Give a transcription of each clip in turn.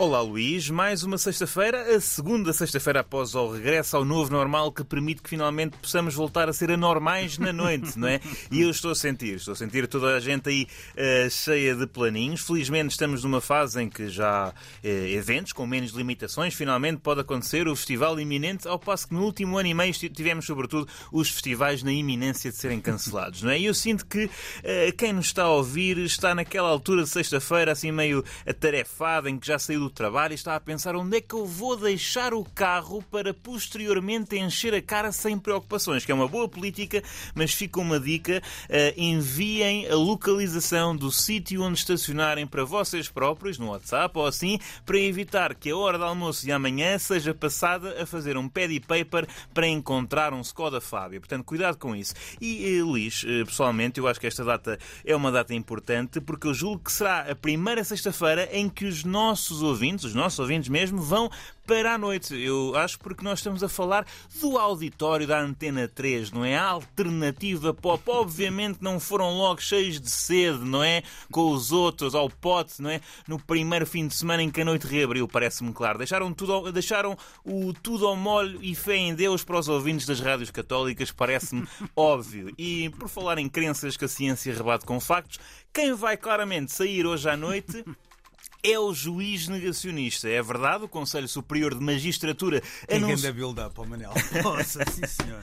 Olá Luís, mais uma sexta-feira, a segunda sexta-feira após o regresso ao novo normal que permite que finalmente possamos voltar a ser anormais na noite, não é? E eu estou a sentir, estou a sentir toda a gente aí uh, cheia de planinhos. Felizmente estamos numa fase em que já uh, eventos com menos limitações, finalmente pode acontecer o festival iminente, ao passo que no último ano e meio tivemos sobretudo os festivais na iminência de serem cancelados, não é? E eu sinto que uh, quem nos está a ouvir está naquela altura de sexta-feira assim meio atarefado, em que já saiu do trabalho e está a pensar onde é que eu vou deixar o carro para posteriormente encher a cara sem preocupações, que é uma boa política, mas fica uma dica: uh, enviem a localização do sítio onde estacionarem para vocês próprios no WhatsApp ou assim, para evitar que a hora de almoço de amanhã seja passada a fazer um pad paper para encontrar um Skoda Fábio. Portanto, cuidado com isso. E, uh, Luís, uh, pessoalmente, eu acho que esta data é uma data importante porque eu julgo que será a primeira sexta-feira em que os nossos ouvintes ouvintes, os nossos ouvintes mesmo, vão para a noite. Eu acho porque nós estamos a falar do auditório da Antena 3, não é? A alternativa pop. Obviamente não foram logo cheios de sede, não é? Com os outros, ao pote, não é? No primeiro fim de semana em que a noite reabriu, parece-me claro. Deixaram, tudo, deixaram o tudo ao molho e fé em Deus para os ouvintes das rádios católicas, parece-me óbvio. E por falar em crenças que a ciência rebate com factos, quem vai claramente sair hoje à noite é o juiz negacionista. É verdade, o Conselho Superior de Magistratura Quem anunci... anda build-up, Manel. Nossa, sim senhor.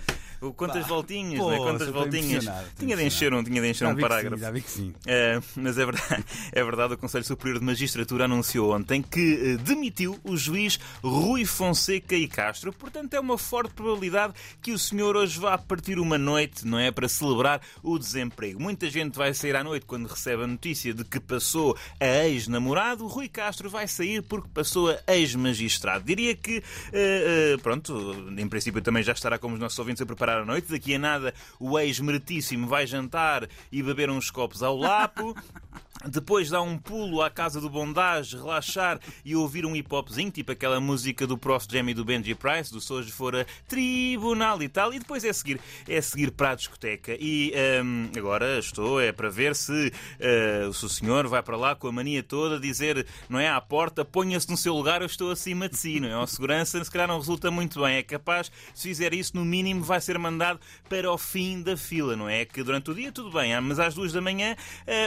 Quantas bah, voltinhas, pô, né? Quantas voltinhas. Tinha de encher um, tinha de encher um parágrafo. Sim, já vi que sim. Uh, mas é verdade, é verdade, o Conselho Superior de Magistratura anunciou ontem que uh, demitiu o juiz Rui Fonseca e Castro. Portanto, é uma forte probabilidade que o senhor hoje vá partir uma noite, não é? Para celebrar o desemprego. Muita gente vai sair à noite quando recebe a notícia de que passou a ex-namorado. Rui Castro vai sair porque passou a ex-magistrado. Diria que, uh, pronto, em princípio também já estará como os nossos ouvintes a preparar à noite. Daqui a nada o ex-meritíssimo vai jantar e beber uns copos ao lapo. Depois dá um pulo à casa do bondage, relaxar e ouvir um hip hopzinho, tipo aquela música do Prof Jamie do Benji Price, do Soja Fora Tribunal e tal. E depois é seguir, é seguir para a discoteca. E um, agora estou, é para ver se, uh, o senhor vai para lá com a mania toda, dizer, não é, à porta, ponha-se no seu lugar, eu estou acima de si, não é? A segurança, se calhar não resulta muito bem. É capaz, se fizer isso, no mínimo vai ser mandado para o fim da fila, não é? Que durante o dia tudo bem, mas às duas da manhã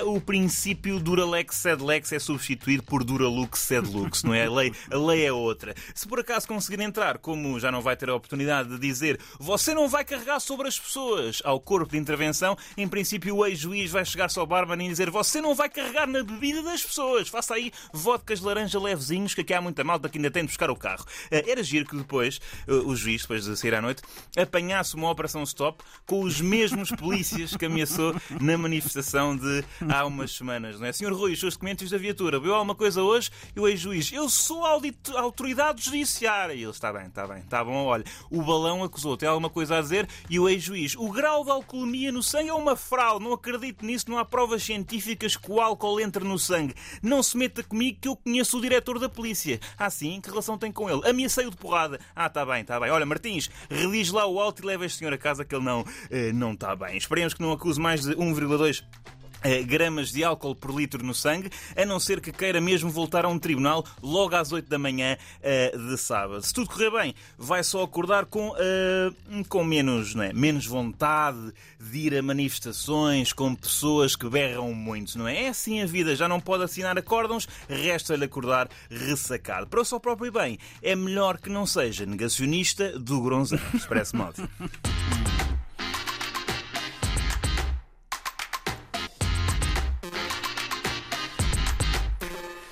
uh, o princípio princípio, Duralex Sedlex é substituído por Duralux Sedlux, não é? A lei, a lei é outra. Se por acaso conseguir entrar, como já não vai ter a oportunidade de dizer você não vai carregar sobre as pessoas ao corpo de intervenção, em princípio o ex-juiz vai chegar-se ao barman e dizer você não vai carregar na bebida das pessoas. Faça aí vodkas laranja levezinhos, que aqui há muita malta que ainda tem de buscar o carro. Eh, era giro que depois eh, o juiz, depois de sair à noite, apanhasse uma operação stop com os mesmos polícias que ameaçou na manifestação de há umas semanas não é? Senhor Rui, os seus documentos da viatura, viu alguma coisa hoje? E o ex-juiz, eu sou a autoridade judiciária. E ele, está bem, está bem, está bom, olha, o balão acusou, tem alguma coisa a dizer? E o ex-juiz, o grau de alcoolemia no sangue é uma fraude, não acredito nisso, não há provas científicas que o álcool entre no sangue. Não se meta comigo que eu conheço o diretor da polícia. Ah, sim? Que relação tem com ele? Ameacei-o de porrada. Ah, está bem, está bem. Olha, Martins, redige lá o alto e leva este senhor a casa que ele não, eh, não está bem. Esperemos que não acuse mais de 1,2 eh, gramas de álcool por litro no sangue, a não ser que queira mesmo voltar a um tribunal logo às 8 da manhã uh, de sábado. Se tudo correr bem, vai só acordar com, uh, com menos, não é? menos vontade de ir a manifestações com pessoas que berram muito, não é? É assim a vida, já não pode assinar acórdãos, resta-lhe acordar ressacado. Para o seu próprio bem, é melhor que não seja negacionista do Gronzão. Parece-me óbvio.